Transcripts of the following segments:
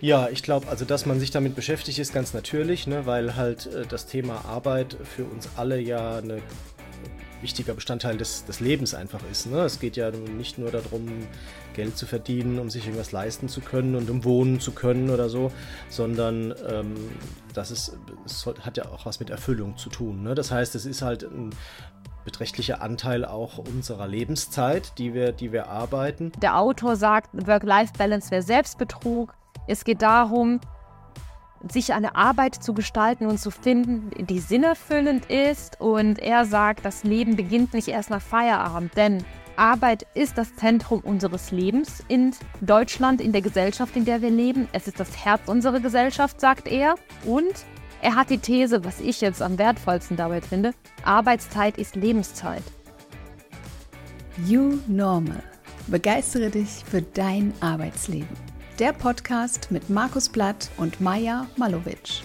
Ja, ich glaube, also dass man sich damit beschäftigt, ist ganz natürlich, ne, weil halt äh, das Thema Arbeit für uns alle ja ein wichtiger Bestandteil des, des Lebens einfach ist. Ne? Es geht ja nicht nur darum, Geld zu verdienen, um sich irgendwas leisten zu können und um wohnen zu können oder so, sondern ähm, das ist, es hat ja auch was mit Erfüllung zu tun. Ne? Das heißt, es ist halt ein beträchtlicher Anteil auch unserer Lebenszeit, die wir, die wir arbeiten. Der Autor sagt, Work-Life-Balance wäre Selbstbetrug. Es geht darum, sich eine Arbeit zu gestalten und zu finden, die sinnerfüllend ist. Und er sagt, das Leben beginnt nicht erst nach Feierabend, denn Arbeit ist das Zentrum unseres Lebens in Deutschland, in der Gesellschaft, in der wir leben. Es ist das Herz unserer Gesellschaft, sagt er. Und er hat die These, was ich jetzt am wertvollsten dabei finde, Arbeitszeit ist Lebenszeit. You Normal. Begeistere dich für dein Arbeitsleben. Der Podcast mit Markus Blatt und Maja Malovic.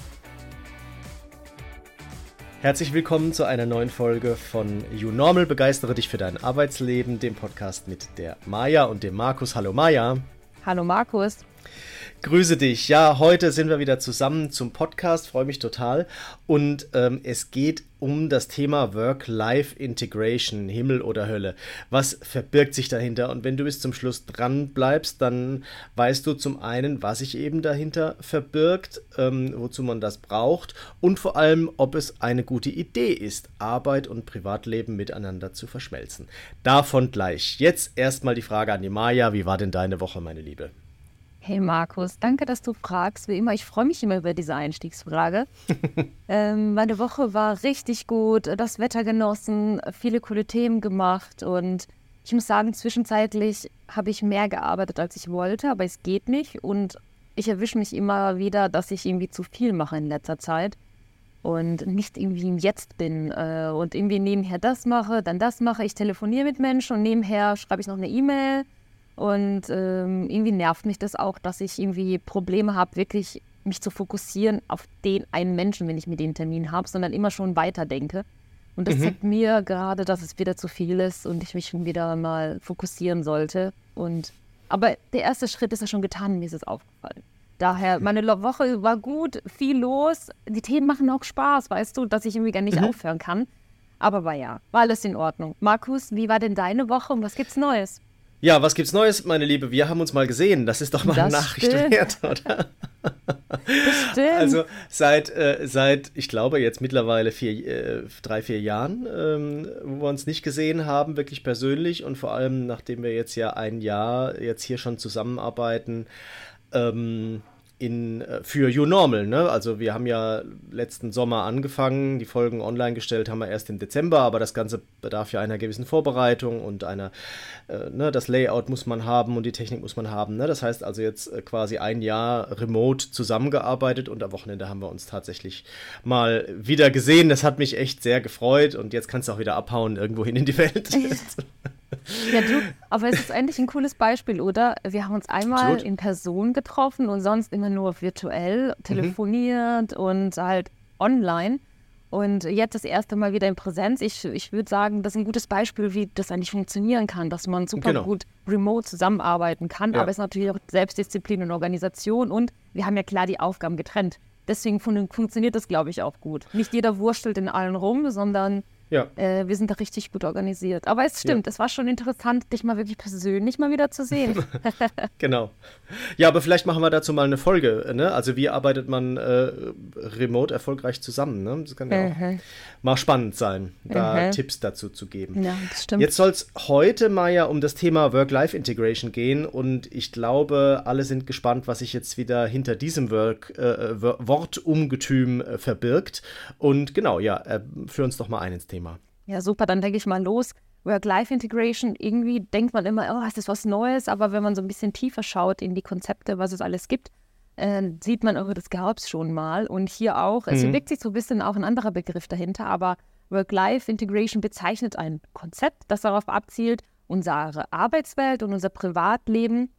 Herzlich willkommen zu einer neuen Folge von You Normal. Begeistere dich für dein Arbeitsleben, dem Podcast mit der Maja und dem Markus. Hallo Maja. Hallo Markus. Grüße dich. Ja, heute sind wir wieder zusammen zum Podcast. Freue mich total. Und ähm, es geht um das Thema Work-Life-Integration, Himmel oder Hölle. Was verbirgt sich dahinter? Und wenn du bis zum Schluss dran bleibst, dann weißt du zum einen, was sich eben dahinter verbirgt, ähm, wozu man das braucht und vor allem, ob es eine gute Idee ist, Arbeit und Privatleben miteinander zu verschmelzen. Davon gleich. Jetzt erstmal die Frage an die Maja. Wie war denn deine Woche, meine Liebe? Hey Markus, danke, dass du fragst. Wie immer, ich freue mich immer über diese Einstiegsfrage. ähm, meine Woche war richtig gut, das Wetter genossen, viele coole Themen gemacht und ich muss sagen, zwischenzeitlich habe ich mehr gearbeitet, als ich wollte, aber es geht nicht und ich erwische mich immer wieder, dass ich irgendwie zu viel mache in letzter Zeit und nicht irgendwie im Jetzt bin äh, und irgendwie nebenher das mache, dann das mache. Ich telefoniere mit Menschen und nebenher schreibe ich noch eine E-Mail und ähm, irgendwie nervt mich das auch, dass ich irgendwie Probleme habe, wirklich mich zu fokussieren auf den einen Menschen, wenn ich mit dem Termin habe, sondern immer schon weiterdenke. Und das mhm. zeigt mir gerade, dass es wieder zu viel ist und ich mich schon wieder mal fokussieren sollte. Und aber der erste Schritt ist ja schon getan, mir ist es aufgefallen. Daher, meine Woche war gut, viel los. Die Themen machen auch Spaß, weißt du, dass ich irgendwie gar nicht mhm. aufhören kann. Aber war ja, war alles in Ordnung. Markus, wie war denn deine Woche und was gibt's Neues? Ja, was gibt's Neues, meine Liebe? Wir haben uns mal gesehen. Das ist doch mal das eine Nachricht stimmt. wert, oder? Stimmt. Also seit, äh, seit ich glaube, jetzt mittlerweile vier, äh, drei, vier Jahren, ähm, wo wir uns nicht gesehen haben, wirklich persönlich und vor allem, nachdem wir jetzt ja ein Jahr jetzt hier schon zusammenarbeiten, ähm, in, äh, für You Normal. Ne? Also wir haben ja letzten Sommer angefangen, die Folgen online gestellt haben wir erst im Dezember, aber das Ganze bedarf ja einer gewissen Vorbereitung und einer, äh, ne, das Layout muss man haben und die Technik muss man haben. Ne? Das heißt also jetzt äh, quasi ein Jahr remote zusammengearbeitet und am Wochenende haben wir uns tatsächlich mal wieder gesehen. Das hat mich echt sehr gefreut und jetzt kannst du auch wieder abhauen irgendwohin in die Welt. Ja, du, aber es ist eigentlich ein cooles Beispiel, oder? Wir haben uns einmal Absolut. in Person getroffen und sonst immer nur virtuell telefoniert mhm. und halt online. Und jetzt das erste Mal wieder in Präsenz. Ich, ich würde sagen, das ist ein gutes Beispiel, wie das eigentlich funktionieren kann, dass man super genau. gut remote zusammenarbeiten kann. Ja. Aber es ist natürlich auch Selbstdisziplin und Organisation und wir haben ja klar die Aufgaben getrennt. Deswegen fun funktioniert das, glaube ich, auch gut. Nicht jeder wurstelt in allen rum, sondern ja. Äh, wir sind da richtig gut organisiert. Aber es stimmt, ja. es war schon interessant, dich mal wirklich persönlich mal wieder zu sehen. genau. Ja, aber vielleicht machen wir dazu mal eine Folge. Ne? Also wie arbeitet man äh, remote erfolgreich zusammen? Ne? Das kann ja auch mal spannend sein, da Tipps dazu zu geben. Ja, das stimmt. Jetzt soll es heute mal ja um das Thema Work-Life-Integration gehen und ich glaube, alle sind gespannt, was sich jetzt wieder hinter diesem Work, äh, Wortungetüm äh, verbirgt. Und genau, ja, äh, führ uns doch mal ein ins Thema. Thema. Ja, super, dann denke ich mal los. Work-Life-Integration, irgendwie denkt man immer, oh, ist das was Neues, aber wenn man so ein bisschen tiefer schaut in die Konzepte, was es alles gibt, äh, sieht man, oh, das gab es schon mal. Und hier auch, mhm. es wirkt sich so ein bisschen auch ein anderer Begriff dahinter, aber Work-Life-Integration bezeichnet ein Konzept, das darauf abzielt, unsere Arbeitswelt und unser Privatleben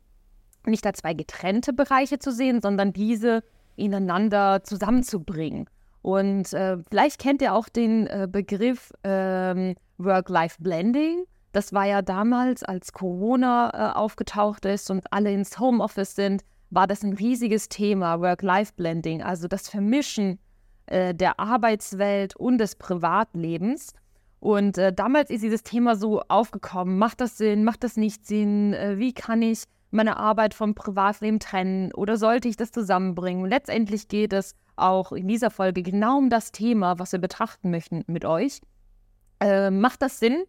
nicht als zwei getrennte Bereiche zu sehen, sondern diese ineinander zusammenzubringen. Und äh, vielleicht kennt ihr auch den äh, Begriff ähm, Work-Life-Blending. Das war ja damals, als Corona äh, aufgetaucht ist und alle ins Homeoffice sind, war das ein riesiges Thema, Work-Life-Blending, also das Vermischen äh, der Arbeitswelt und des Privatlebens. Und äh, damals ist dieses Thema so aufgekommen. Macht das Sinn? Macht das nicht Sinn? Äh, wie kann ich meine Arbeit vom Privatleben trennen? Oder sollte ich das zusammenbringen? Letztendlich geht es auch in dieser Folge genau um das Thema, was wir betrachten möchten mit euch. Äh, macht das Sinn,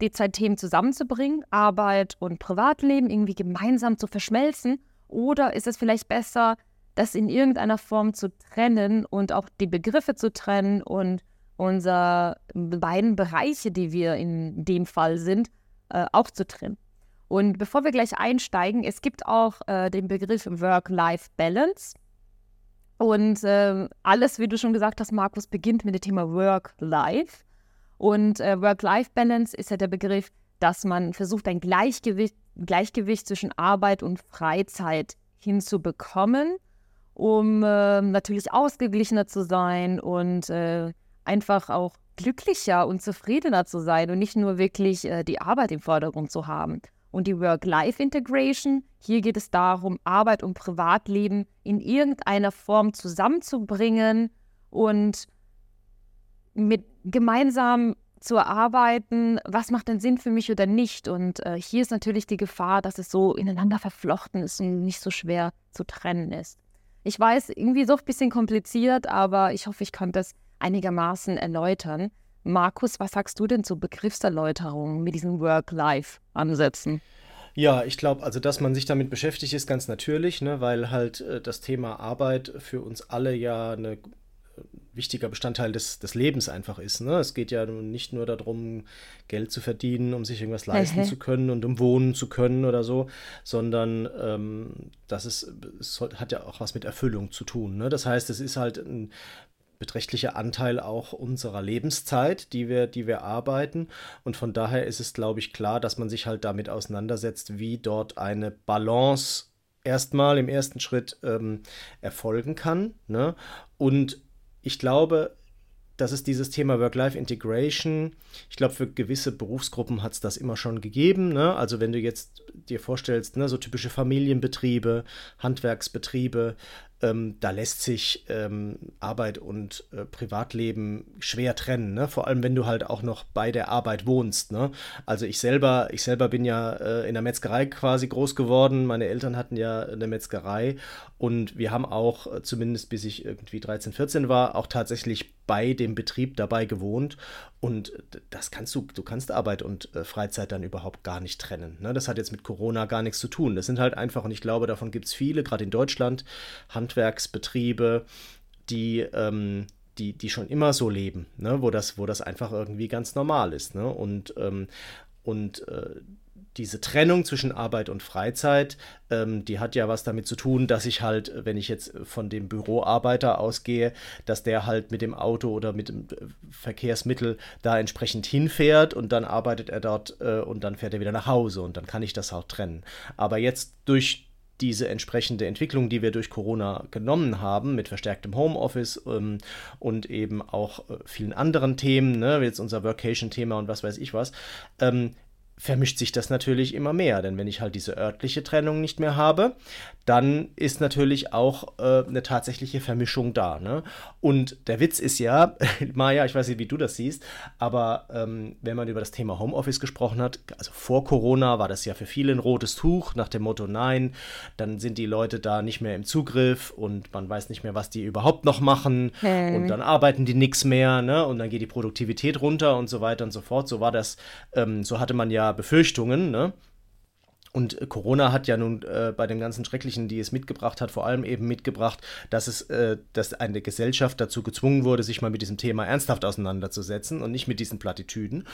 die zwei Themen zusammenzubringen, Arbeit und Privatleben irgendwie gemeinsam zu verschmelzen? Oder ist es vielleicht besser, das in irgendeiner Form zu trennen und auch die Begriffe zu trennen und unsere beiden Bereiche, die wir in dem Fall sind, äh, auch zu trennen? Und bevor wir gleich einsteigen, es gibt auch äh, den Begriff Work-Life-Balance. Und äh, alles, wie du schon gesagt hast, Markus, beginnt mit dem Thema Work-Life. Und äh, Work-Life-Balance ist ja der Begriff, dass man versucht, ein Gleichgewicht, Gleichgewicht zwischen Arbeit und Freizeit hinzubekommen, um äh, natürlich ausgeglichener zu sein und äh, einfach auch glücklicher und zufriedener zu sein und nicht nur wirklich äh, die Arbeit im Vordergrund zu haben. Und die Work-Life-Integration, hier geht es darum, Arbeit und Privatleben in irgendeiner Form zusammenzubringen und mit gemeinsam zu erarbeiten, was macht denn Sinn für mich oder nicht. Und äh, hier ist natürlich die Gefahr, dass es so ineinander verflochten ist und nicht so schwer zu trennen ist. Ich weiß, irgendwie so ein bisschen kompliziert, aber ich hoffe, ich kann das einigermaßen erläutern. Markus, was sagst du denn zu Begriffserläuterungen mit diesen Work-Life-Ansätzen? Ja, ich glaube, also dass man sich damit beschäftigt, ist ganz natürlich, ne, weil halt äh, das Thema Arbeit für uns alle ja eine wichtiger Bestandteil des, des Lebens einfach ist. Ne? Es geht ja nicht nur darum, Geld zu verdienen, um sich irgendwas leisten zu können und um wohnen zu können oder so, sondern ähm, das ist, es hat ja auch was mit Erfüllung zu tun. Ne? Das heißt, es ist halt ein beträchtlicher Anteil auch unserer Lebenszeit, die wir, die wir arbeiten. Und von daher ist es, glaube ich, klar, dass man sich halt damit auseinandersetzt, wie dort eine Balance erstmal im ersten Schritt ähm, erfolgen kann. Ne? Und ich glaube, dass es dieses Thema Work-Life-Integration, ich glaube, für gewisse Berufsgruppen hat es das immer schon gegeben. Ne? Also wenn du jetzt dir vorstellst, ne, so typische Familienbetriebe, Handwerksbetriebe, ähm, da lässt sich ähm, Arbeit und äh, Privatleben schwer trennen, ne? Vor allem, wenn du halt auch noch bei der Arbeit wohnst, ne? Also ich selber, ich selber bin ja äh, in der Metzgerei quasi groß geworden. Meine Eltern hatten ja eine Metzgerei und wir haben auch, äh, zumindest bis ich irgendwie 13, 14 war, auch tatsächlich bei dem Betrieb dabei gewohnt. Und das kannst du, du kannst Arbeit und äh, Freizeit dann überhaupt gar nicht trennen. Ne? Das hat jetzt mit Corona gar nichts zu tun. Das sind halt einfach, und ich glaube, davon gibt es viele, gerade in Deutschland, Handwerksbetriebe, die, ähm, die, die schon immer so leben, ne? wo, das, wo das einfach irgendwie ganz normal ist. Ne? Und, ähm, und äh, diese Trennung zwischen Arbeit und Freizeit, ähm, die hat ja was damit zu tun, dass ich halt, wenn ich jetzt von dem Büroarbeiter ausgehe, dass der halt mit dem Auto oder mit dem äh, Verkehrsmittel da entsprechend hinfährt und dann arbeitet er dort äh, und dann fährt er wieder nach Hause und dann kann ich das auch trennen. Aber jetzt durch diese entsprechende Entwicklung, die wir durch Corona genommen haben, mit verstärktem Homeoffice ähm, und eben auch äh, vielen anderen Themen, ne, jetzt unser Workation-Thema und was weiß ich was, ähm, vermischt sich das natürlich immer mehr. Denn wenn ich halt diese örtliche Trennung nicht mehr habe, dann ist natürlich auch äh, eine tatsächliche Vermischung da. Ne? Und der Witz ist ja, Maja, ich weiß nicht, wie du das siehst, aber ähm, wenn man über das Thema Homeoffice gesprochen hat, also vor Corona war das ja für viele ein rotes Tuch nach dem Motto, nein, dann sind die Leute da nicht mehr im Zugriff und man weiß nicht mehr, was die überhaupt noch machen hey. und dann arbeiten die nichts mehr ne? und dann geht die Produktivität runter und so weiter und so fort. So war das, ähm, so hatte man ja Befürchtungen, ne? Und Corona hat ja nun äh, bei den ganzen Schrecklichen, die es mitgebracht hat, vor allem eben mitgebracht, dass es, äh, dass eine Gesellschaft dazu gezwungen wurde, sich mal mit diesem Thema ernsthaft auseinanderzusetzen und nicht mit diesen Plattitüden.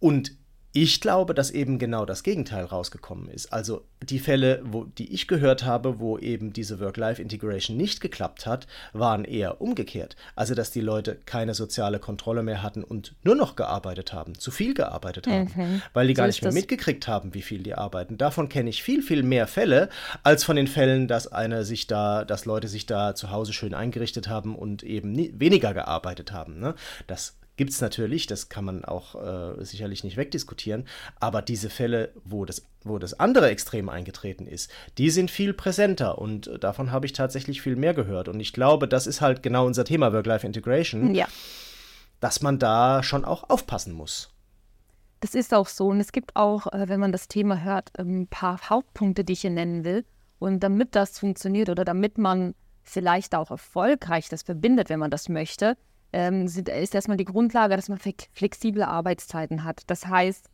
Und ich glaube, dass eben genau das Gegenteil rausgekommen ist. Also die Fälle, wo, die ich gehört habe, wo eben diese Work-Life-Integration nicht geklappt hat, waren eher umgekehrt. Also dass die Leute keine soziale Kontrolle mehr hatten und nur noch gearbeitet haben, zu viel gearbeitet haben, mhm. weil die so gar nicht mehr mitgekriegt haben, wie viel die arbeiten. Davon kenne ich viel, viel mehr Fälle, als von den Fällen, dass einer sich da, dass Leute sich da zu Hause schön eingerichtet haben und eben nie, weniger gearbeitet haben. Ne? Das gibt es natürlich, das kann man auch äh, sicherlich nicht wegdiskutieren, aber diese Fälle, wo das, wo das andere Extrem eingetreten ist, die sind viel präsenter und davon habe ich tatsächlich viel mehr gehört. Und ich glaube, das ist halt genau unser Thema Work-Life-Integration, Ja. dass man da schon auch aufpassen muss. Das ist auch so. Und es gibt auch, äh, wenn man das Thema hört, ein paar Hauptpunkte, die ich hier nennen will. Und damit das funktioniert oder damit man vielleicht auch erfolgreich das verbindet, wenn man das möchte, ähm, sind, ist erstmal die Grundlage, dass man flex- flexible Arbeitszeiten hat. Das heißt,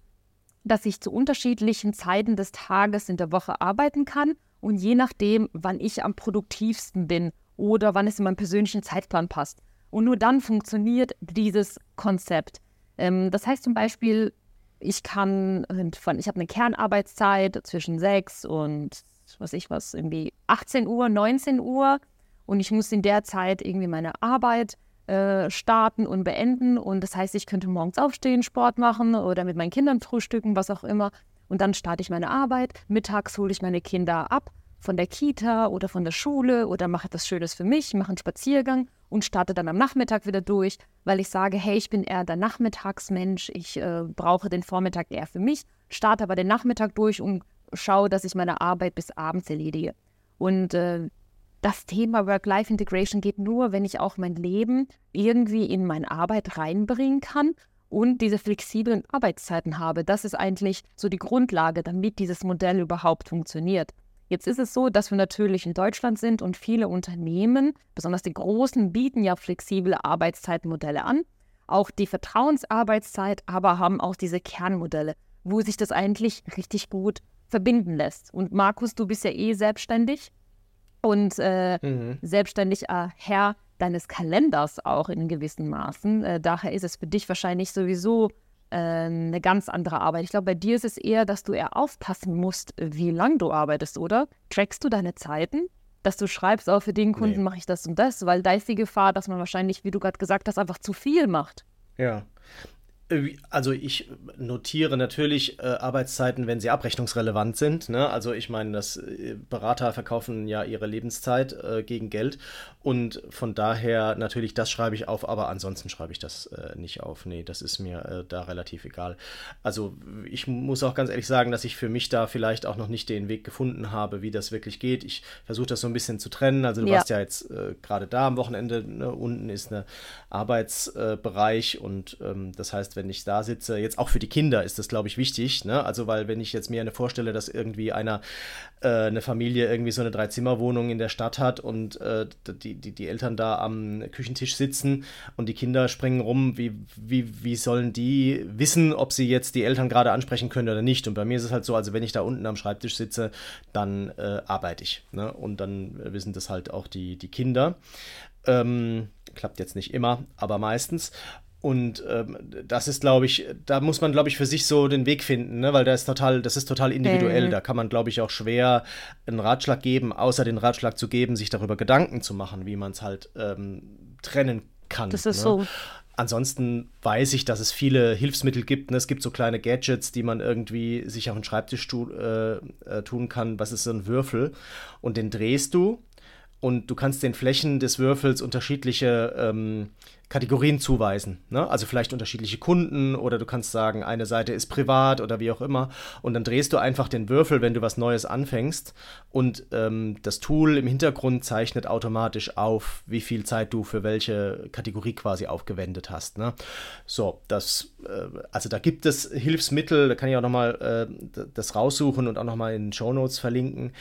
dass ich zu unterschiedlichen Zeiten des Tages in der Woche arbeiten kann und je nachdem, wann ich am produktivsten bin oder wann es in meinen persönlichen Zeitplan passt. Und nur dann funktioniert dieses Konzept. Ähm, das heißt zum Beispiel, ich kann von, ich habe eine Kernarbeitszeit zwischen 6 und was ich was, irgendwie 18 Uhr, 19 Uhr und ich muss in der Zeit irgendwie meine Arbeit äh, starten und beenden. Und das heißt, ich könnte morgens aufstehen, Sport machen oder mit meinen Kindern frühstücken, was auch immer. Und dann starte ich meine Arbeit. Mittags hole ich meine Kinder ab von der Kita oder von der Schule oder mache etwas Schönes für mich, mache einen Spaziergang und starte dann am Nachmittag wieder durch, weil ich sage, hey, ich bin eher der Nachmittagsmensch, ich äh, brauche den Vormittag eher für mich, starte aber den Nachmittag durch und schaue, dass ich meine Arbeit bis abends erledige. Und äh, das Thema Work-Life-Integration geht nur, wenn ich auch mein Leben irgendwie in meine Arbeit reinbringen kann und diese flexiblen Arbeitszeiten habe. Das ist eigentlich so die Grundlage, damit dieses Modell überhaupt funktioniert. Jetzt ist es so, dass wir natürlich in Deutschland sind und viele Unternehmen, besonders die großen, bieten ja flexible Arbeitszeitmodelle an. Auch die Vertrauensarbeitszeit, aber haben auch diese Kernmodelle, wo sich das eigentlich richtig gut verbinden lässt. Und Markus, du bist ja eh selbstständig und äh, Mhm. selbstständig äh, Herr deines Kalenders auch in gewissen Maßen. Äh, daher ist es für dich wahrscheinlich sowieso äh, eine ganz andere Arbeit. Ich glaube, bei dir ist es eher, dass du eher aufpassen musst, wie lang du arbeitest, oder? Trackst du deine Zeiten? Dass du schreibst, auch für den Kunden Nee. mache ich das und das, weil da ist die Gefahr, dass man wahrscheinlich, wie du gerade gesagt hast, einfach zu viel macht. Ja. Also ich notiere natürlich äh, Arbeitszeiten, wenn sie abrechnungsrelevant sind. Ne? Also ich meine, das äh, Berater verkaufen ja ihre Lebenszeit äh, gegen Geld und von daher natürlich das schreibe ich auf, aber ansonsten schreibe ich das äh, nicht auf. Nee, das ist mir äh, da relativ egal. Also ich muss auch ganz ehrlich sagen, dass ich für mich da vielleicht auch noch nicht den Weg gefunden habe, wie das wirklich geht. Ich versuche das so ein bisschen zu trennen. Also du Ja. warst ja jetzt äh, gerade da am Wochenende, ne? unten ist eine Arbeitsbereich und ähm, das heißt, wenn ich da sitze, jetzt auch für die Kinder ist das, glaube ich, wichtig. Ne? Also, weil wenn ich jetzt mir eine vorstelle, dass irgendwie einer, äh, eine Familie irgendwie so eine Dreizimmerwohnung in der Stadt hat und äh, die, die, die Eltern da am Küchentisch sitzen und die Kinder springen rum, wie, wie, wie sollen die wissen, ob sie jetzt die Eltern gerade ansprechen können oder nicht? Und bei mir ist es halt so, also wenn ich da unten am Schreibtisch sitze, dann äh, arbeite ich. Ne? Und dann wissen das halt auch die, die Kinder. Ähm, klappt jetzt nicht immer, aber meistens. Und ähm, das ist, glaube ich, da muss man, glaube ich, für sich so den Weg finden, ne? weil da ist total, das ist total individuell. Mhm. Da kann man, glaube ich, auch schwer einen Ratschlag geben, außer den Ratschlag zu geben, sich darüber Gedanken zu machen, wie man es halt ähm, trennen kann. Das ist ne? so. Ansonsten weiß ich, dass es viele Hilfsmittel gibt. Ne? Es gibt so kleine Gadgets, die man irgendwie sich auf den Schreibtisch tu, äh, äh, tun kann. Was ist so ein Würfel? Und den drehst du und du kannst den Flächen des Würfels unterschiedliche ähm, Kategorien zuweisen. Ne? Also vielleicht unterschiedliche Kunden oder du kannst sagen, eine Seite ist privat oder wie auch immer. Und dann drehst du einfach den Würfel, wenn du was Neues anfängst. Und ähm, das Tool im Hintergrund zeichnet automatisch auf, wie viel Zeit du für welche Kategorie quasi aufgewendet hast. Ne? So, das, äh, also da gibt es Hilfsmittel, da kann ich auch nochmal äh, das raussuchen und auch nochmal in den Show Notes verlinken.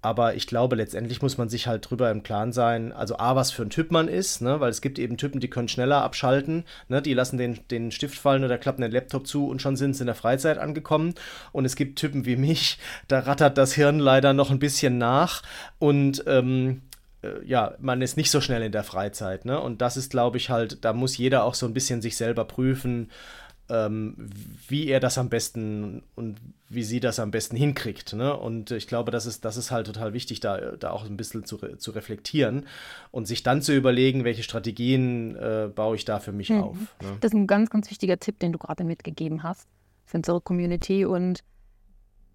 Aber ich glaube, letztendlich muss man sich halt drüber im Klaren sein, also A, was für ein Typ man ist, ne? weil es gibt eben Typen, die können schneller abschalten, ne? die lassen den, den Stift fallen oder klappen den Laptop zu und schon sind sie in der Freizeit angekommen. Und es gibt Typen wie mich, da rattert das Hirn leider noch ein bisschen nach und ähm, äh, ja, man ist nicht so schnell in der Freizeit. Ne? Und das ist, glaube ich, halt, da muss jeder auch so ein bisschen sich selber prüfen, ähm, wie er das am besten und wie sie das am besten hinkriegt. Ne? Und ich glaube, das ist, das ist halt total wichtig, da, da auch ein bisschen zu, re zu reflektieren und sich dann zu überlegen, welche Strategien äh, baue ich da für mich Mhm. auf. Ne? Das ist ein ganz, ganz wichtiger Tipp, den du gerade mitgegeben hast für unsere Community. Und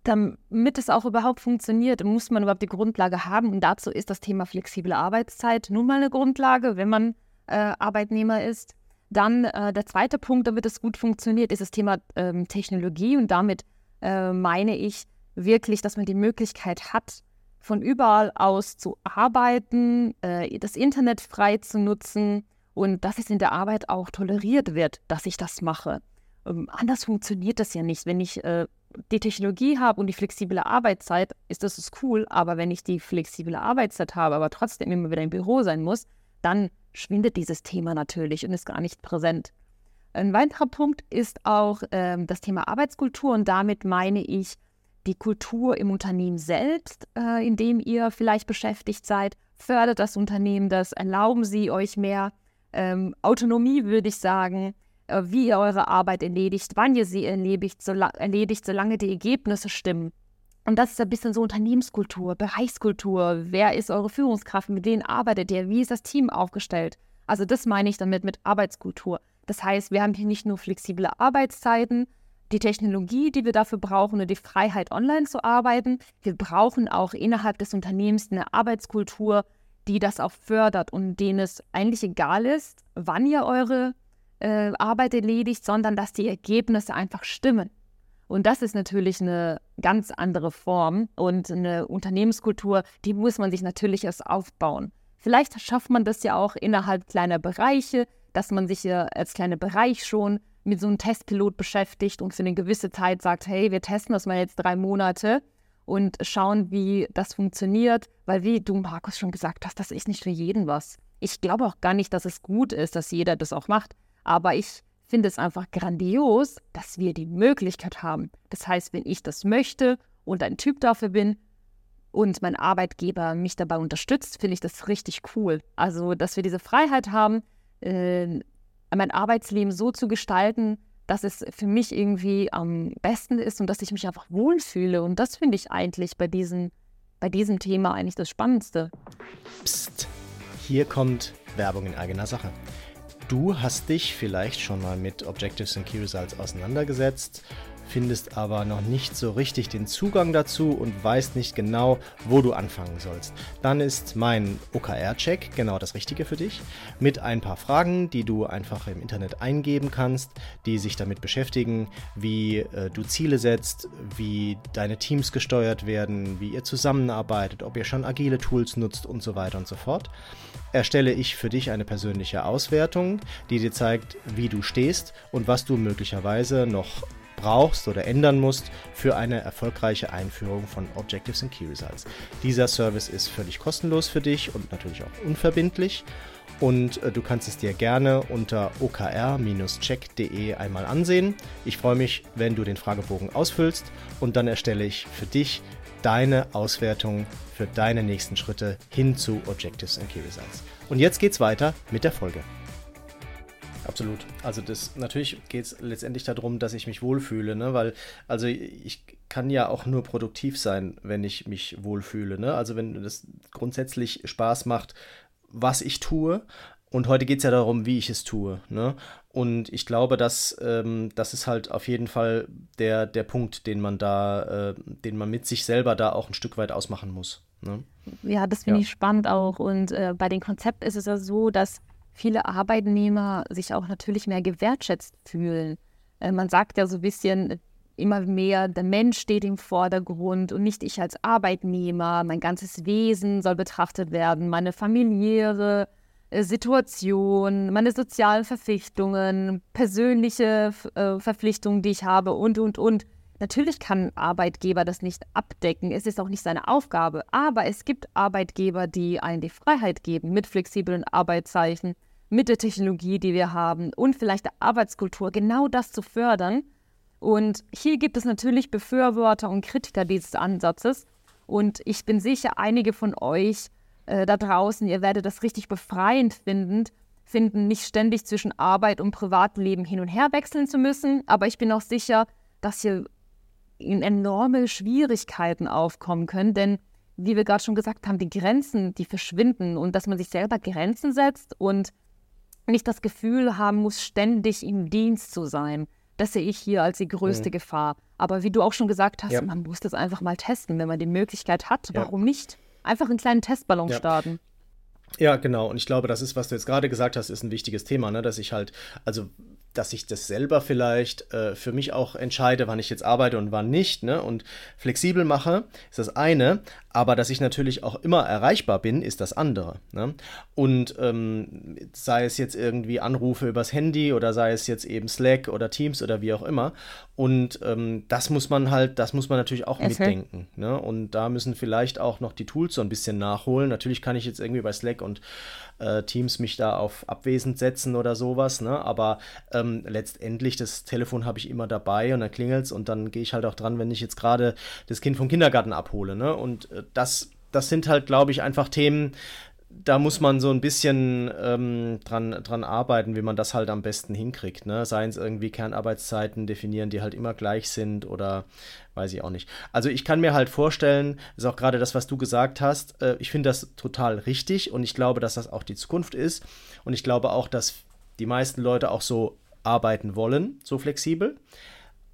damit es auch überhaupt funktioniert, muss man überhaupt die Grundlage haben. Und dazu ist das Thema flexible Arbeitszeit nun mal eine Grundlage, wenn man äh, Arbeitnehmer ist. Dann äh, der zweite Punkt, damit es gut funktioniert, ist das Thema ähm, Technologie. Und damit äh, meine ich wirklich, dass man die Möglichkeit hat, von überall aus zu arbeiten, äh, das Internet frei zu nutzen und dass es in der Arbeit auch toleriert wird, dass ich das mache. Ähm, anders funktioniert das ja nicht. Wenn ich äh, die Technologie habe und die flexible Arbeitszeit, ist das ist cool. Aber wenn ich die flexible Arbeitszeit habe, aber trotzdem immer wieder im Büro sein muss, dann schwindet dieses Thema natürlich und ist gar nicht präsent. Ein weiterer Punkt ist auch ähm, das Thema Arbeitskultur und damit meine ich die Kultur im Unternehmen selbst, äh, in dem ihr vielleicht beschäftigt seid. Fördert das Unternehmen das? Erlauben Sie euch mehr ähm, Autonomie, würde ich sagen, äh, wie ihr eure Arbeit erledigt, wann ihr sie erledigt, so erledigt, solange die Ergebnisse stimmen. Und das ist ein bisschen so Unternehmenskultur, Bereichskultur. Wer ist eure Führungskraft? Mit wem arbeitet ihr? Wie ist das Team aufgestellt? Also das meine ich damit mit Arbeitskultur. Das heißt, wir haben hier nicht nur flexible Arbeitszeiten, die Technologie, die wir dafür brauchen und die Freiheit, online zu arbeiten. Wir brauchen auch innerhalb des Unternehmens eine Arbeitskultur, die das auch fördert und denen es eigentlich egal ist, wann ihr eure äh, Arbeit erledigt, sondern dass die Ergebnisse einfach stimmen. Und das ist natürlich eine ganz andere Form und eine Unternehmenskultur, die muss man sich natürlich erst aufbauen. Vielleicht schafft man das ja auch innerhalb kleiner Bereiche, dass man sich ja als kleiner Bereich schon mit so einem Testpilot beschäftigt und für eine gewisse Zeit sagt, hey, wir testen das mal jetzt drei Monate und schauen, wie das funktioniert, weil wie du, Markus, schon gesagt hast, das ist nicht für jeden was. Ich glaube auch gar nicht, dass es gut ist, dass jeder das auch macht, aber ich finde es einfach grandios, dass wir die Möglichkeit haben. Das heißt, wenn ich das möchte und ein Typ dafür bin und mein Arbeitgeber mich dabei unterstützt, finde ich das richtig cool. Also, dass wir diese Freiheit haben, äh, mein Arbeitsleben so zu gestalten, dass es für mich irgendwie am besten ist und dass ich mich einfach wohlfühle. Und das finde ich eigentlich bei, diesen, bei diesem Thema eigentlich das Spannendste. Psst, hier kommt Werbung in eigener Sache. Du hast dich vielleicht schon mal mit Objectives and Key Results auseinandergesetzt, findest aber noch nicht so richtig den Zugang dazu und weißt nicht genau, wo du anfangen sollst. Dann ist mein OKR-Check genau das Richtige für dich. Mit ein paar Fragen, die du einfach im Internet eingeben kannst, die sich damit beschäftigen, wie äh, du Ziele setzt, wie deine Teams gesteuert werden, wie ihr zusammenarbeitet, ob ihr schon agile Tools nutzt und so weiter und so fort erstelle ich für dich eine persönliche Auswertung, die dir zeigt, wie du stehst und was du möglicherweise noch brauchst oder ändern musst für eine erfolgreiche Einführung von Objectives and Key Results. Dieser Service ist völlig kostenlos für dich und natürlich auch unverbindlich. Und äh, du kannst es dir gerne unter okr-check.de einmal ansehen. Ich freue mich, wenn du den Fragebogen ausfüllst und dann erstelle ich für dich deine Auswertung für deine nächsten Schritte hin zu Objectives and Key Results. Und jetzt geht's weiter mit der Folge. Absolut. Also das natürlich geht es letztendlich darum, dass ich mich wohlfühle, ne? Weil, also ich kann ja auch nur produktiv sein, wenn ich mich wohlfühle, ne? Also wenn das grundsätzlich Spaß macht, was ich tue. Und heute geht es ja darum, wie ich es tue. Ne? Und ich glaube, dass ähm, das ist halt auf jeden Fall der, der Punkt, den man da, äh, den man mit sich selber da auch ein Stück weit ausmachen muss. Ne? Ja, das finde ja. ich spannend auch. Und äh, bei dem Konzept ist es ja so, dass viele Arbeitnehmer sich auch natürlich mehr gewertschätzt fühlen. Äh, man sagt ja so ein bisschen immer mehr, der Mensch steht im Vordergrund und nicht ich als Arbeitnehmer. Mein ganzes Wesen soll betrachtet werden, meine familiäre äh, Situation, meine sozialen Verpflichtungen, persönliche äh, Verpflichtungen, die ich habe und, und, und. Natürlich kann ein Arbeitgeber das nicht abdecken. Es ist auch nicht seine Aufgabe. Aber es gibt Arbeitgeber, die einen die Freiheit geben mit flexiblen Arbeitszeichen, mit der Technologie, die wir haben und vielleicht der Arbeitskultur, genau das zu fördern. Und hier gibt es natürlich Befürworter und Kritiker dieses Ansatzes. Und ich bin sicher, einige von euch äh, da draußen, ihr werdet das richtig befreiend finden, finden, nicht ständig zwischen Arbeit und Privatleben hin und her wechseln zu müssen. Aber ich bin auch sicher, dass hier enorme Schwierigkeiten aufkommen können, denn wie wir gerade schon gesagt haben, die Grenzen, die verschwinden und dass man sich selber Grenzen setzt und nicht das Gefühl haben muss, ständig im Dienst zu sein. Das sehe ich hier als die größte mhm. Gefahr. Aber wie du auch schon gesagt hast, ja. man muss das einfach mal testen, wenn man die Möglichkeit hat. Warum ja. nicht? Einfach einen kleinen Testballon ja. starten. Ja, genau. Und ich glaube, das ist, was du jetzt gerade gesagt hast, ist ein wichtiges Thema, ne? dass ich halt, also dass ich das selber vielleicht äh, für mich auch entscheide, wann ich jetzt arbeite und wann nicht, ne? Und flexibel mache, ist das eine, aber dass ich natürlich auch immer erreichbar bin, ist das andere. Ne? Und ähm, sei es jetzt irgendwie Anrufe übers Handy oder sei es jetzt eben Slack oder Teams oder wie auch immer. Und ähm, das muss man halt, das muss man natürlich auch okay. mitdenken. Ne? Und da müssen vielleicht auch noch die Tools so ein bisschen nachholen. Natürlich kann ich jetzt irgendwie bei Slack und äh, Teams mich da auf abwesend setzen oder sowas, ne? Aber ähm, letztendlich, das Telefon habe ich immer dabei und dann klingelt es und dann gehe ich halt auch dran, wenn ich jetzt gerade das Kind vom Kindergarten abhole, ne? Und äh, das, das sind halt, glaube ich, einfach Themen, da muss man so ein bisschen ähm, dran, dran arbeiten, wie man das halt am besten hinkriegt. Ne? Seien es irgendwie Kernarbeitszeiten definieren, die halt immer gleich sind oder weiß ich auch nicht. Also ich kann mir halt vorstellen, ist auch gerade das, was du gesagt hast, äh, ich finde das total richtig und ich glaube, dass das auch die Zukunft ist. Und ich glaube auch, dass die meisten Leute auch so arbeiten wollen, so flexibel.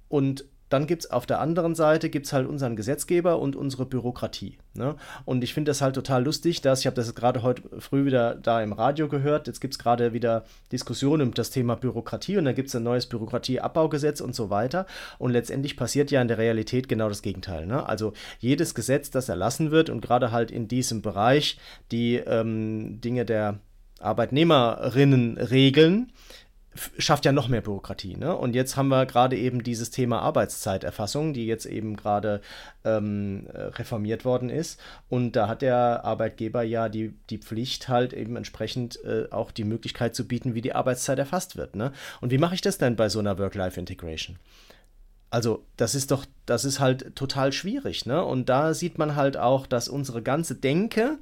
Und dann gibt es auf der anderen Seite gibt's halt unseren Gesetzgeber und unsere Bürokratie. Ne? Und ich finde das halt total lustig, dass ich habe das gerade heute früh wieder da im Radio gehört. Jetzt gibt es gerade wieder Diskussionen um das Thema Bürokratie und dann gibt es ein neues Bürokratieabbaugesetz und so weiter. Und letztendlich passiert ja in der Realität genau das Gegenteil. Ne? Also jedes Gesetz, das erlassen wird und gerade halt in diesem Bereich die ähm, Dinge der Arbeitnehmerinnen regeln, schafft ja noch mehr Bürokratie. Ne? Und jetzt haben wir gerade eben dieses Thema Arbeitszeiterfassung, die jetzt eben gerade ähm, äh, reformiert worden ist. Und da hat der Arbeitgeber ja die, die Pflicht, halt eben entsprechend äh, auch die Möglichkeit zu bieten, wie die Arbeitszeit erfasst wird. Ne? Und wie mache ich das denn bei so einer Work-Life-Integration? Also, das ist doch, das ist halt total schwierig, ne? Und da sieht man halt auch, dass unsere ganze Denke,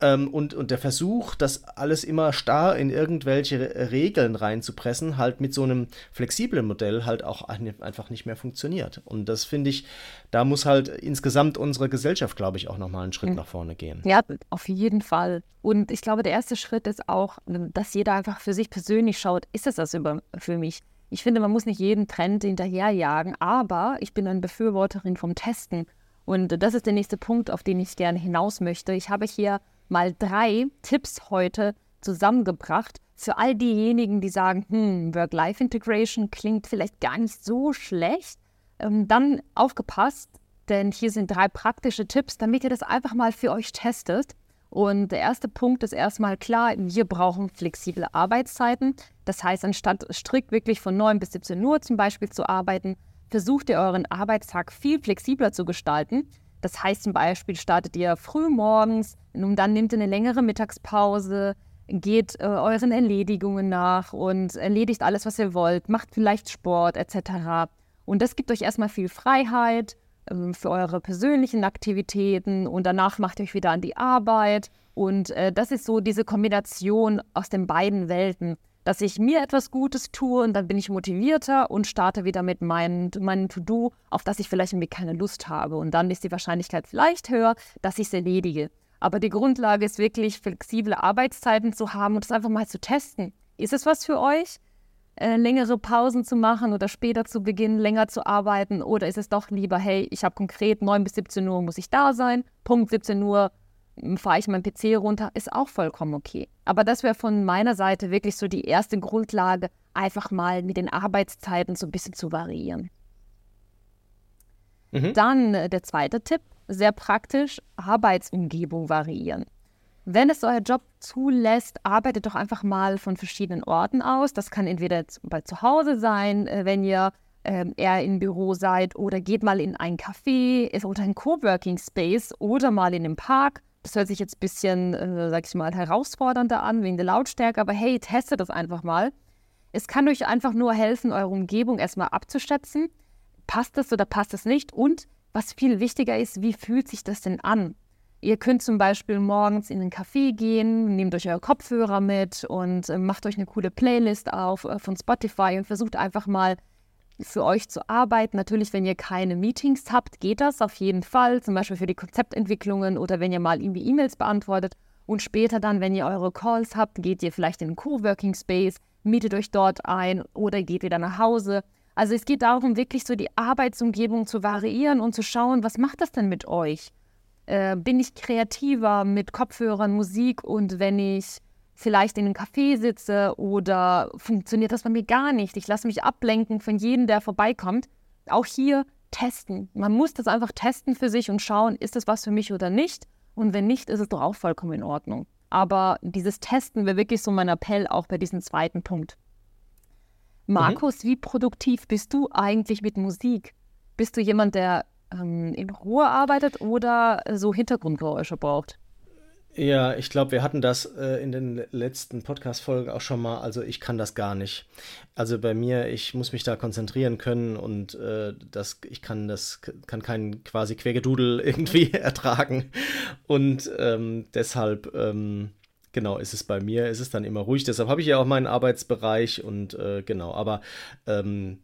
ähm, und, und der Versuch, das alles immer starr in irgendwelche Regeln reinzupressen, halt mit so einem flexiblen Modell halt auch einfach nicht mehr funktioniert. Und das finde ich, da muss halt insgesamt unsere Gesellschaft, glaube ich, auch nochmal einen Schritt mhm. nach vorne gehen. Ja, auf jeden Fall. Und ich glaube, der erste Schritt ist auch, dass jeder einfach für sich persönlich schaut, ist es das über, für mich? Ich finde, man muss nicht jeden Trend hinterherjagen, aber ich bin eine Befürworterin vom Testen. Und das ist der nächste Punkt, auf den ich gerne hinaus möchte. Ich habe hier mal drei Tipps heute zusammengebracht für all diejenigen, die sagen, hm, Work-Life-Integration klingt vielleicht gar nicht so schlecht. Ähm, dann aufgepasst, denn hier sind drei praktische Tipps, damit ihr das einfach mal für euch testet. Und der erste Punkt ist erstmal klar, wir brauchen flexible Arbeitszeiten. Das heißt, anstatt strikt wirklich von 9 bis 17 Uhr zum Beispiel zu arbeiten, versucht ihr euren Arbeitstag viel flexibler zu gestalten. Das heißt zum Beispiel, startet ihr früh morgens, und dann nehmt ihr eine längere Mittagspause, geht äh, euren Erledigungen nach und erledigt alles, was ihr wollt, macht vielleicht Sport etc. Und das gibt euch erstmal viel Freiheit äh, für eure persönlichen Aktivitäten und danach macht ihr euch wieder an die Arbeit. Und äh, das ist so diese Kombination aus den beiden Welten dass ich mir etwas Gutes tue und dann bin ich motivierter und starte wieder mit meinem, meinem To-Do, auf das ich vielleicht irgendwie keine Lust habe. Und dann ist die Wahrscheinlichkeit vielleicht höher, dass ich es erledige. Aber die Grundlage ist wirklich, flexible Arbeitszeiten zu haben und es einfach mal zu testen. Ist es was für euch? Äh, längere Pausen zu machen oder später zu beginnen, länger zu arbeiten? Oder ist es doch lieber, hey, ich habe konkret 9 bis 17 Uhr muss ich da sein, Punkt 17 Uhr fahre ich meinen PC runter, ist auch vollkommen okay. Aber das wäre von meiner Seite wirklich so die erste Grundlage, einfach mal mit den Arbeitszeiten so ein bisschen zu variieren. Mhm. Dann äh, der zweite Tipp, sehr praktisch, Arbeitsumgebung variieren. Wenn es euer Job zulässt, arbeitet doch einfach mal von verschiedenen Orten aus. Das kann entweder bei zu Hause sein, äh, wenn ihr ähm, eher im Büro seid, oder geht mal in ein Café oder ein Coworking Space oder mal in den Park das hört sich jetzt ein bisschen, äh, sag ich mal, herausfordernder an wegen der Lautstärke, aber hey, testet das einfach mal. Es kann euch einfach nur helfen, eure Umgebung erstmal abzuschätzen. Passt das oder passt das nicht? Und was viel wichtiger ist, wie fühlt sich das denn an? Ihr könnt zum Beispiel morgens in einen Café gehen, nehmt euch eure Kopfhörer mit und äh, macht euch eine coole Playlist auf äh, von Spotify und versucht einfach mal für euch zu arbeiten. Natürlich, wenn ihr keine Meetings habt, geht das auf jeden Fall, zum Beispiel für die Konzeptentwicklungen oder wenn ihr mal irgendwie E-Mails beantwortet. Und später dann, wenn ihr eure Calls habt, geht ihr vielleicht in einen Coworking Space, mietet euch dort ein oder geht wieder nach Hause. Also es geht darum, wirklich so die Arbeitsumgebung zu variieren und zu schauen, was macht das denn mit euch? Äh, bin ich kreativer mit Kopfhörern, Musik und wenn ich vielleicht in einem Café sitze oder funktioniert das bei mir gar nicht. Ich lasse mich ablenken von jedem, der vorbeikommt. Auch hier testen. Man muss das einfach testen für sich und schauen, ist das was für mich oder nicht. Und wenn nicht, ist es doch auch vollkommen in Ordnung. Aber dieses Testen wäre wirklich so mein Appell auch bei diesem zweiten Punkt. Markus, mhm. wie produktiv bist du eigentlich mit Musik? Bist du jemand, der ähm, in Ruhe arbeitet oder so Hintergrundgeräusche braucht? Ja, ich glaube, wir hatten das äh, in den letzten Podcast-Folgen auch schon mal. Also ich kann das gar nicht. Also bei mir, ich muss mich da konzentrieren können und äh, das, ich kann das, kann keinen quasi Quergedudel irgendwie ertragen. Und ähm, deshalb, ähm, genau, ist es bei mir, ist es dann immer ruhig. Deshalb habe ich ja auch meinen Arbeitsbereich und äh, genau, aber ähm,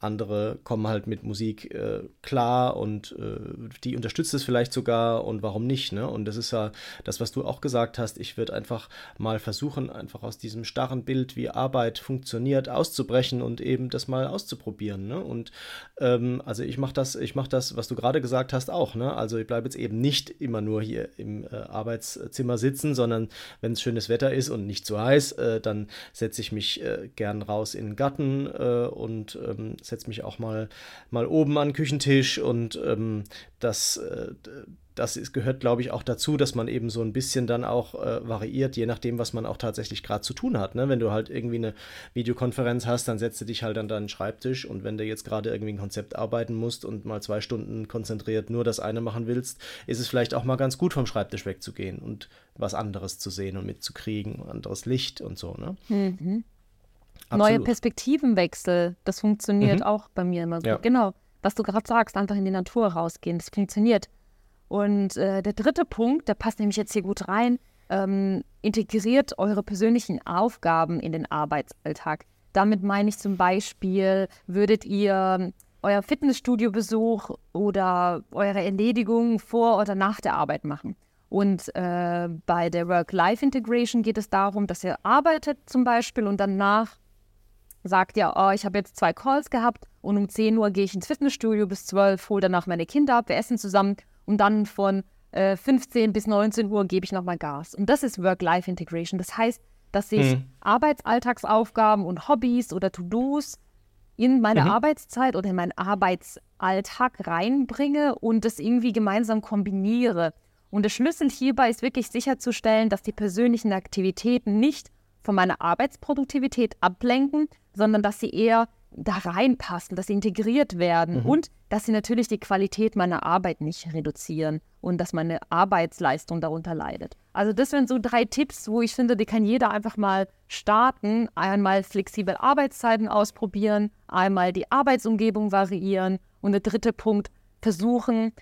andere kommen halt mit Musik äh, klar und äh, die unterstützt es vielleicht sogar und warum nicht, ne? Und das ist ja das, was du auch gesagt hast. Ich würde einfach mal versuchen, einfach aus diesem starren Bild, wie Arbeit funktioniert, auszubrechen und eben das mal auszuprobieren, ne? Und ähm, also ich mache das, ich mache das, was du gerade gesagt hast, auch, ne? Also ich bleibe jetzt eben nicht immer nur hier im äh, Arbeitszimmer sitzen, sondern wenn es schönes Wetter ist und nicht zu heiß, äh, dann setze ich mich äh, gern raus in den Garten äh, und ähm, setze mich auch mal, mal oben an den Küchentisch und ähm, das, äh, das ist, gehört, glaube ich, auch dazu, dass man eben so ein bisschen dann auch äh, variiert, je nachdem, was man auch tatsächlich gerade zu tun hat. Ne? Wenn du halt irgendwie eine Videokonferenz hast, dann setzt du dich halt an deinen Schreibtisch und wenn du jetzt gerade irgendwie ein Konzept arbeiten musst und mal zwei Stunden konzentriert nur das eine machen willst, ist es vielleicht auch mal ganz gut, vom Schreibtisch wegzugehen und was anderes zu sehen und mitzukriegen, anderes Licht und so. Ne? Mhm. Absolut. Neue Perspektivenwechsel, das funktioniert mhm. auch bei mir immer gut. Ja. Genau, was du gerade sagst, einfach in die Natur rausgehen, das funktioniert. Und äh, der dritte Punkt, der passt nämlich jetzt hier gut rein, ähm, integriert eure persönlichen Aufgaben in den Arbeitsalltag. Damit meine ich zum Beispiel, würdet ihr euer Fitnessstudio-Besuch oder eure Erledigung vor oder nach der Arbeit machen. Und äh, bei der Work-Life-Integration geht es darum, dass ihr arbeitet zum Beispiel und danach sagt ja, oh, ich habe jetzt zwei Calls gehabt und um 10 Uhr gehe ich ins Fitnessstudio bis 12, hole danach meine Kinder ab, wir essen zusammen und dann von äh, 15 bis 19 Uhr gebe ich nochmal Gas. Und das ist Work-Life-Integration. Das heißt, dass ich mhm. Arbeitsalltagsaufgaben und Hobbys oder To-Dos in meine mhm. Arbeitszeit oder in meinen Arbeitsalltag reinbringe und das irgendwie gemeinsam kombiniere. Und der Schlüssel hierbei ist wirklich sicherzustellen, dass die persönlichen Aktivitäten nicht von meiner Arbeitsproduktivität ablenken, sondern dass sie eher da reinpassen, dass sie integriert werden mhm. und dass sie natürlich die Qualität meiner Arbeit nicht reduzieren und dass meine Arbeitsleistung darunter leidet. Also das wären so drei Tipps, wo ich finde, die kann jeder einfach mal starten. Einmal flexibel Arbeitszeiten ausprobieren, einmal die Arbeitsumgebung variieren und der dritte Punkt, versuchen,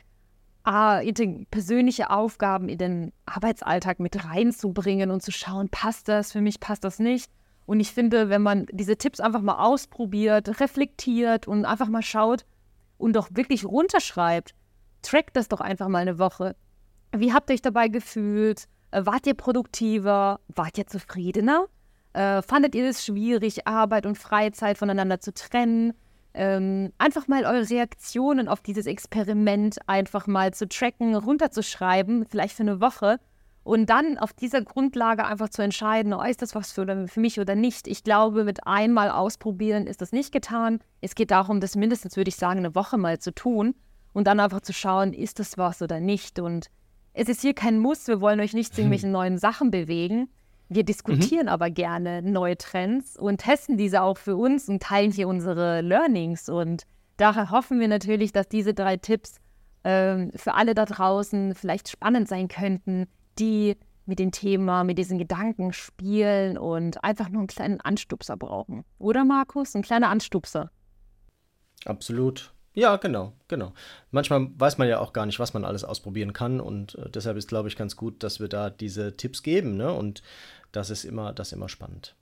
persönliche Aufgaben in den Arbeitsalltag mit reinzubringen und zu schauen, passt das für mich, passt das nicht. Und ich finde, wenn man diese Tipps einfach mal ausprobiert, reflektiert und einfach mal schaut und doch wirklich runterschreibt, trackt das doch einfach mal eine Woche. Wie habt ihr euch dabei gefühlt? Äh, wart ihr produktiver? Wart ihr zufriedener? Äh, fandet ihr es schwierig, Arbeit und Freizeit voneinander zu trennen? Ähm, einfach mal eure Reaktionen auf dieses Experiment einfach mal zu tracken, runterzuschreiben, vielleicht für eine Woche und dann auf dieser Grundlage einfach zu entscheiden, oh, ist das was für, für mich oder nicht. Ich glaube, mit einmal ausprobieren ist das nicht getan. Es geht darum, das mindestens, würde ich sagen, eine Woche mal zu tun und dann einfach zu schauen, ist das was oder nicht. Und es ist hier kein Muss, wir wollen euch nicht zu irgendwelchen neuen Sachen bewegen. Wir diskutieren mhm. aber gerne neue Trends und testen diese auch für uns und teilen hier unsere Learnings. Und daher hoffen wir natürlich, dass diese drei Tipps ähm, für alle da draußen vielleicht spannend sein könnten, die mit dem Thema, mit diesen Gedanken spielen und einfach nur einen kleinen Anstupser brauchen. Oder Markus? Ein kleiner Anstupser. Absolut. Ja, genau, genau. Manchmal weiß man ja auch gar nicht, was man alles ausprobieren kann und äh, deshalb ist, glaube ich, ganz gut, dass wir da diese Tipps geben, ne? Und das ist immer, das ist immer spannend.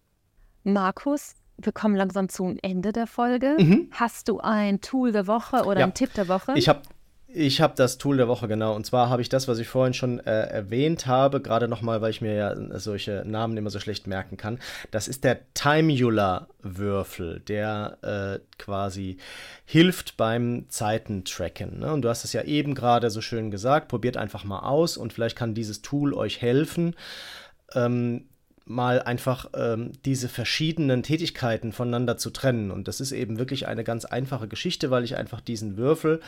Markus, wir kommen langsam zum Ende der Folge. Mhm. Hast du ein Tool der Woche oder ja. einen Tipp der Woche? Ich habe Ich habe das Tool der Woche, genau. Und zwar habe ich das, was ich vorhin schon äh, erwähnt habe, gerade nochmal, weil ich mir ja solche Namen immer so schlecht merken kann. Das ist der Timeular-Würfel, der äh, quasi hilft beim Zeitentracken. Ne? Und du hast es ja eben gerade so schön gesagt, probiert einfach mal aus und vielleicht kann dieses Tool euch helfen. Ähm, mal einfach ähm, diese verschiedenen Tätigkeiten voneinander zu trennen. Und das ist eben wirklich eine ganz einfache Geschichte, weil ich einfach diesen Würfel,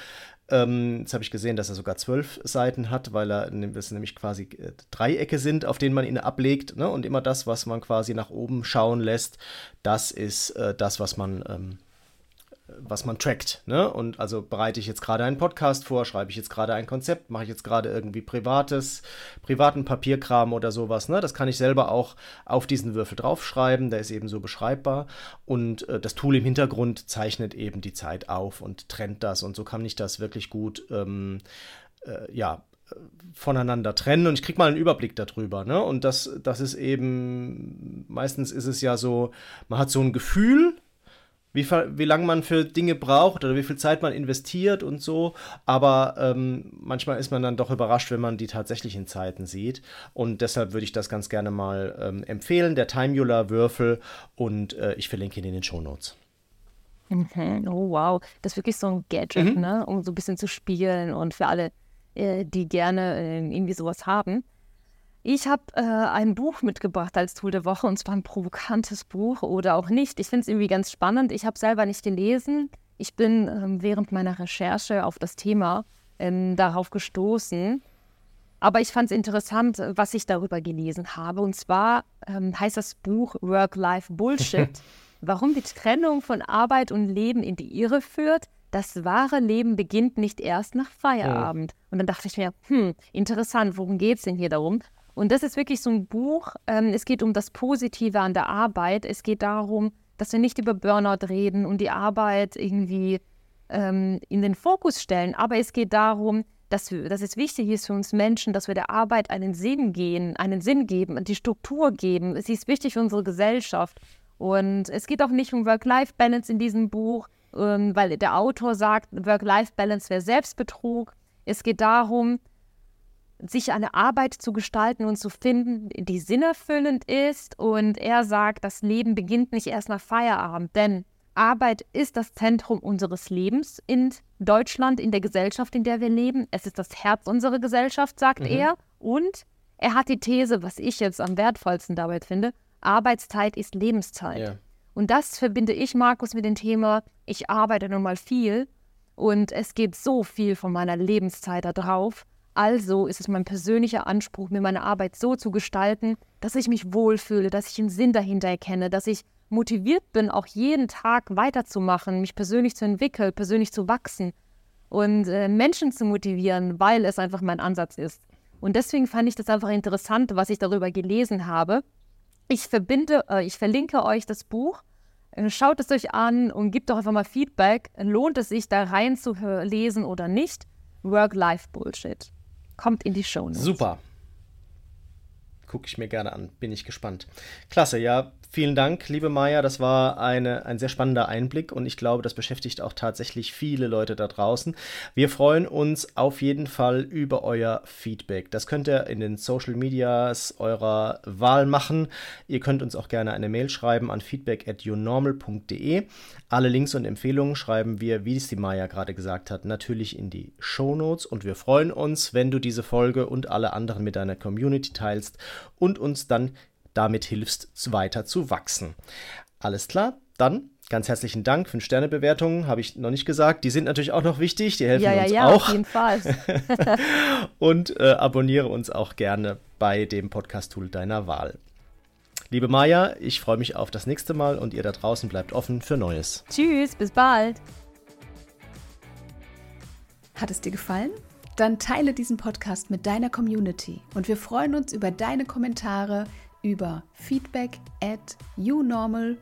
ähm, jetzt habe ich gesehen, dass er sogar zwölf Seiten hat, weil er das nämlich quasi äh, Dreiecke sind, auf denen man ihn ablegt. Ne? Und immer das, was man quasi nach oben schauen lässt, das ist äh, das, was man ähm, was man trackt. Ne? Und also bereite ich jetzt gerade einen Podcast vor, schreibe ich jetzt gerade ein Konzept, mache ich jetzt gerade irgendwie privates, privaten Papierkram oder sowas. Ne? Das kann ich selber auch auf diesen Würfel draufschreiben, der ist eben so beschreibbar. Und äh, das Tool im Hintergrund zeichnet eben die Zeit auf und trennt das. Und so kann ich das wirklich gut, ähm, äh, ja, voneinander trennen und ich kriege mal einen Überblick darüber. Ne? Und das, das ist eben, meistens ist es ja so, man hat so ein Gefühl, wie, wie lange man für Dinge braucht oder wie viel Zeit man investiert und so. Aber ähm, manchmal ist man dann doch überrascht, wenn man die tatsächlichen Zeiten sieht. Und deshalb würde ich das ganz gerne mal ähm, empfehlen, der Timeular-Würfel. Und äh, ich verlinke ihn in den Show Notes. Mhm. Oh wow, das ist wirklich so ein Gadget, mhm. ne? um so ein bisschen zu spielen und für alle, äh, die gerne äh, irgendwie sowas haben. Ich habe äh, ein Buch mitgebracht als Tool der Woche und zwar ein provokantes Buch oder auch nicht. Ich finde es irgendwie ganz spannend. Ich habe selber nicht gelesen. Ich bin ähm, während meiner Recherche auf das Thema ähm, darauf gestoßen. Aber ich fand es interessant, was ich darüber gelesen habe. Und zwar ähm, heißt das Buch Work-Life Bullshit. Warum die Trennung von Arbeit und Leben in die Irre führt. Das wahre Leben beginnt nicht erst nach Feierabend. Oh. Und dann dachte ich mir, hm, interessant, worum geht es denn hier darum? Und das ist wirklich so ein Buch. Ähm, es geht um das Positive an der Arbeit. Es geht darum, dass wir nicht über Burnout reden und die Arbeit irgendwie ähm, in den Fokus stellen. Aber es geht darum, dass, wir, dass es wichtig ist für uns Menschen, dass wir der Arbeit einen Sinn gehen, einen Sinn geben, die Struktur geben. Sie ist wichtig für unsere Gesellschaft. Und es geht auch nicht um Work-Life-Balance in diesem Buch, ähm, weil der Autor sagt, Work-Life-Balance wäre Selbstbetrug. Es geht darum, sich eine Arbeit zu gestalten und zu finden, die sinnerfüllend ist. Und er sagt, das Leben beginnt nicht erst nach Feierabend, denn Arbeit ist das Zentrum unseres Lebens in Deutschland, in der Gesellschaft, in der wir leben. Es ist das Herz unserer Gesellschaft, sagt mhm. er. Und er hat die These, was ich jetzt am wertvollsten dabei finde, Arbeitszeit ist Lebenszeit. Ja. Und das verbinde ich, Markus, mit dem Thema, ich arbeite nun mal viel und es geht so viel von meiner Lebenszeit da drauf. Also ist es mein persönlicher Anspruch, mir meine Arbeit so zu gestalten, dass ich mich wohlfühle, dass ich einen Sinn dahinter erkenne, dass ich motiviert bin, auch jeden Tag weiterzumachen, mich persönlich zu entwickeln, persönlich zu wachsen und äh, Menschen zu motivieren, weil es einfach mein Ansatz ist. Und deswegen fand ich das einfach interessant, was ich darüber gelesen habe. Ich verbinde, äh, ich verlinke euch das Buch. Äh, schaut es euch an und gebt doch einfach mal Feedback. Lohnt es sich, da rein zu lesen oder nicht? Work-Life-Bullshit. Kommt in die Show. Super. Gucke ich mir gerne an. Bin ich gespannt. Klasse, ja. Vielen Dank, liebe Maya. Das war eine, ein sehr spannender Einblick und ich glaube, das beschäftigt auch tatsächlich viele Leute da draußen. Wir freuen uns auf jeden Fall über euer Feedback. Das könnt ihr in den Social Medias eurer Wahl machen. Ihr könnt uns auch gerne eine Mail schreiben an feedback at yournormal.de. Alle Links und Empfehlungen schreiben wir, wie es die Maya gerade gesagt hat, natürlich in die Show Notes und wir freuen uns, wenn du diese Folge und alle anderen mit deiner Community teilst und uns dann damit hilfst, weiter zu wachsen. Alles klar, dann ganz herzlichen Dank. Fünf Sterne Bewertungen habe ich noch nicht gesagt. Die sind natürlich auch noch wichtig. Die helfen ja, ja, uns ja, auch. Auf jeden Fall. und äh, abonniere uns auch gerne bei dem Podcast-Tool deiner Wahl. Liebe Maja, ich freue mich auf das nächste Mal und ihr da draußen bleibt offen für Neues. Tschüss, bis bald. Hat es dir gefallen? Dann teile diesen Podcast mit deiner Community und wir freuen uns über deine Kommentare über feedback at unormal.de.